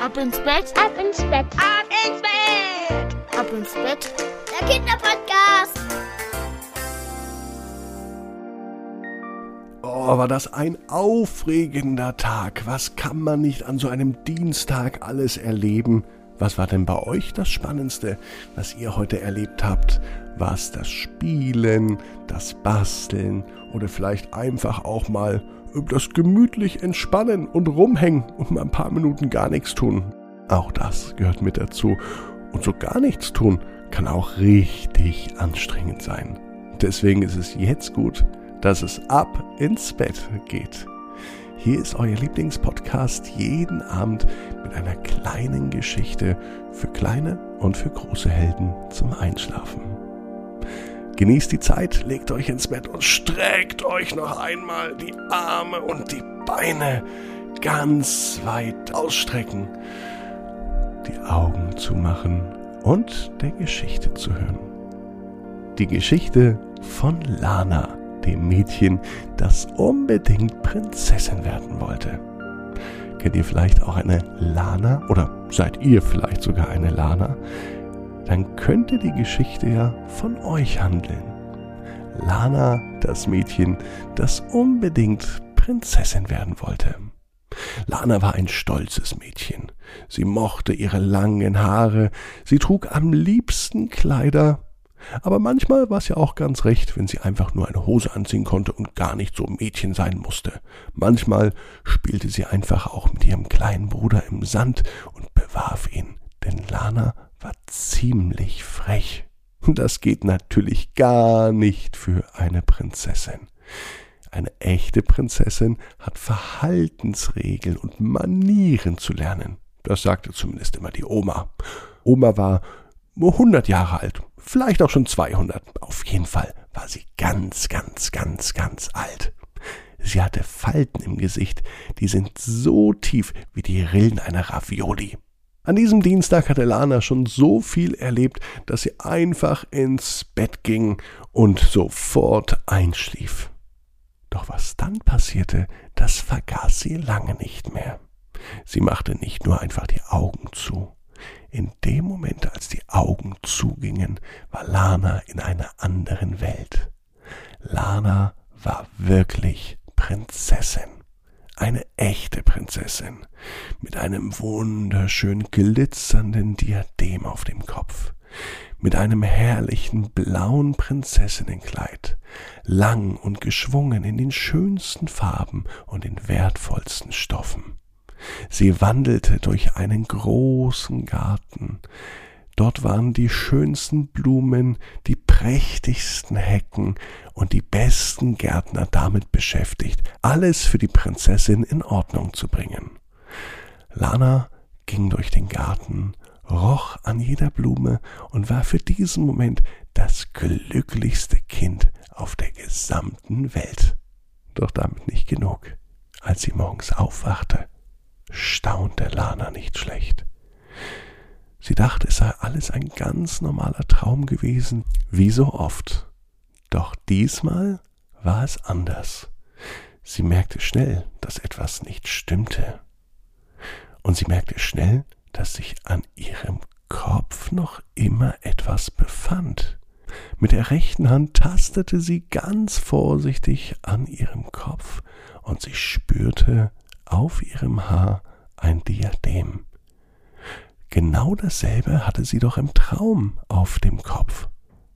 Ab ins Bett, ab ins Bett, ab ins Bett, ab ins Bett. Der Kinderpodcast. Oh, war das ein aufregender Tag. Was kann man nicht an so einem Dienstag alles erleben? Was war denn bei euch das Spannendste, was ihr heute erlebt habt? War es das Spielen, das Basteln oder vielleicht einfach auch mal das gemütlich entspannen und rumhängen und mal ein paar Minuten gar nichts tun? Auch das gehört mit dazu. Und so gar nichts tun kann auch richtig anstrengend sein. Deswegen ist es jetzt gut, dass es ab ins Bett geht. Hier ist euer Lieblingspodcast jeden Abend mit einer kleinen Geschichte für kleine und für große Helden zum Einschlafen. Genießt die Zeit, legt euch ins Bett und streckt euch noch einmal die Arme und die Beine ganz weit ausstrecken, die Augen zumachen und der Geschichte zu hören. Die Geschichte von Lana dem Mädchen, das unbedingt Prinzessin werden wollte. Kennt ihr vielleicht auch eine Lana oder seid ihr vielleicht sogar eine Lana? Dann könnte die Geschichte ja von euch handeln. Lana, das Mädchen, das unbedingt Prinzessin werden wollte. Lana war ein stolzes Mädchen. Sie mochte ihre langen Haare, sie trug am liebsten Kleider, aber manchmal war es ja auch ganz recht, wenn sie einfach nur eine Hose anziehen konnte und gar nicht so Mädchen sein musste. Manchmal spielte sie einfach auch mit ihrem kleinen Bruder im Sand und bewarf ihn, denn Lana war ziemlich frech. Das geht natürlich gar nicht für eine Prinzessin. Eine echte Prinzessin hat Verhaltensregeln und Manieren zu lernen. Das sagte zumindest immer die Oma. Oma war nur 100 Jahre alt vielleicht auch schon 200. Auf jeden Fall war sie ganz, ganz, ganz, ganz alt. Sie hatte Falten im Gesicht, die sind so tief wie die Rillen einer Ravioli. An diesem Dienstag hatte Lana schon so viel erlebt, dass sie einfach ins Bett ging und sofort einschlief. Doch was dann passierte, das vergaß sie lange nicht mehr. Sie machte nicht nur einfach die Augen zu. In dem Moment, als die Augen zugingen, war Lana in einer anderen Welt. Lana war wirklich Prinzessin. Eine echte Prinzessin mit einem wunderschön glitzernden Diadem auf dem Kopf, mit einem herrlichen blauen Prinzessinnenkleid, lang und geschwungen in den schönsten Farben und den wertvollsten Stoffen. Sie wandelte durch einen großen Garten. Dort waren die schönsten Blumen, die prächtigsten Hecken und die besten Gärtner damit beschäftigt, alles für die Prinzessin in Ordnung zu bringen. Lana ging durch den Garten, roch an jeder Blume und war für diesen Moment das glücklichste Kind auf der gesamten Welt. Doch damit nicht genug. Als sie morgens aufwachte, staunte Lana nicht schlecht. Sie dachte, es sei alles ein ganz normaler Traum gewesen, wie so oft. Doch diesmal war es anders. Sie merkte schnell, dass etwas nicht stimmte. Und sie merkte schnell, dass sich an ihrem Kopf noch immer etwas befand. Mit der rechten Hand tastete sie ganz vorsichtig an ihrem Kopf und sie spürte, auf ihrem Haar ein Diadem. Genau dasselbe hatte sie doch im Traum auf dem Kopf.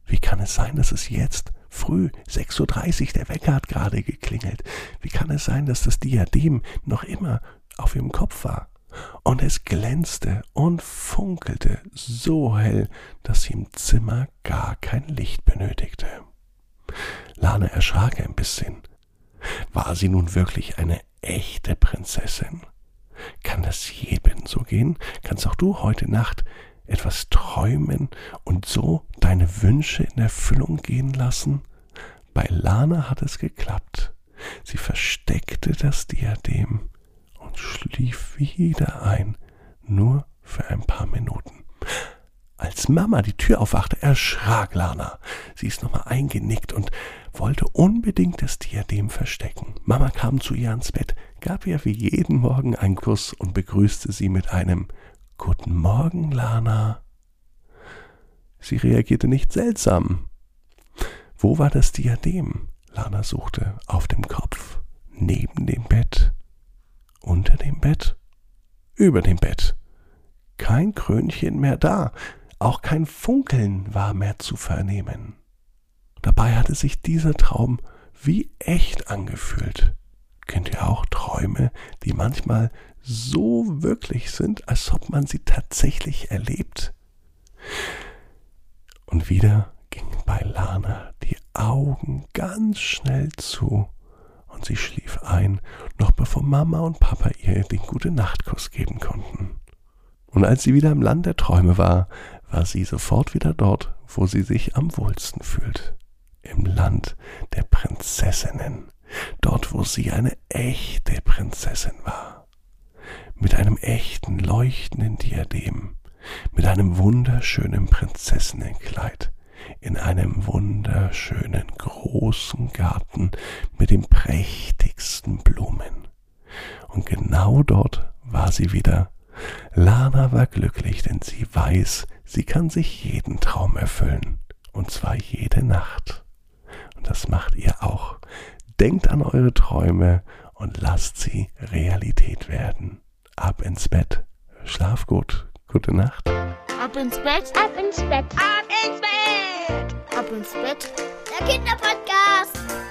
Wie kann es sein, dass es jetzt früh 6.30 Uhr, der Wecker hat gerade geklingelt. Wie kann es sein, dass das Diadem noch immer auf ihrem Kopf war? Und es glänzte und funkelte so hell, dass sie im Zimmer gar kein Licht benötigte. Lana erschrak ein bisschen. War sie nun wirklich eine echte Prinzessin? Kann das jedem so gehen? Kannst auch du heute Nacht etwas träumen und so deine Wünsche in Erfüllung gehen lassen? Bei Lana hat es geklappt. Sie versteckte das Diadem und schlief wieder ein, nur für ein paar Minuten. Als Mama die Tür aufwachte, erschrak Lana. Sie ist nochmal eingenickt und wollte unbedingt das Diadem verstecken. Mama kam zu ihr ans Bett, gab ihr wie jeden Morgen einen Kuss und begrüßte sie mit einem Guten Morgen, Lana. Sie reagierte nicht seltsam. Wo war das Diadem? Lana suchte auf dem Kopf, neben dem Bett, unter dem Bett, über dem Bett. Kein Krönchen mehr da auch kein Funkeln war mehr zu vernehmen. Dabei hatte sich dieser Traum wie echt angefühlt. Kennt ihr auch Träume, die manchmal so wirklich sind, als ob man sie tatsächlich erlebt? Und wieder gingen bei Lana die Augen ganz schnell zu und sie schlief ein, noch bevor Mama und Papa ihr den gute Nachtkuss geben konnten. Und als sie wieder im Land der Träume war, war sie sofort wieder dort, wo sie sich am wohlsten fühlt. Im Land der Prinzessinnen. Dort, wo sie eine echte Prinzessin war. Mit einem echten leuchtenden Diadem. Mit einem wunderschönen Prinzessinnenkleid. In einem wunderschönen großen Garten mit den prächtigsten Blumen. Und genau dort war sie wieder Lana war glücklich, denn sie weiß, sie kann sich jeden Traum erfüllen. Und zwar jede Nacht. Und das macht ihr auch. Denkt an eure Träume und lasst sie Realität werden. Ab ins Bett. Schlaf gut. Gute Nacht. Ab ins Bett, ab ins Bett, ab ins Bett, ab ins Bett. Der Kinderpodcast.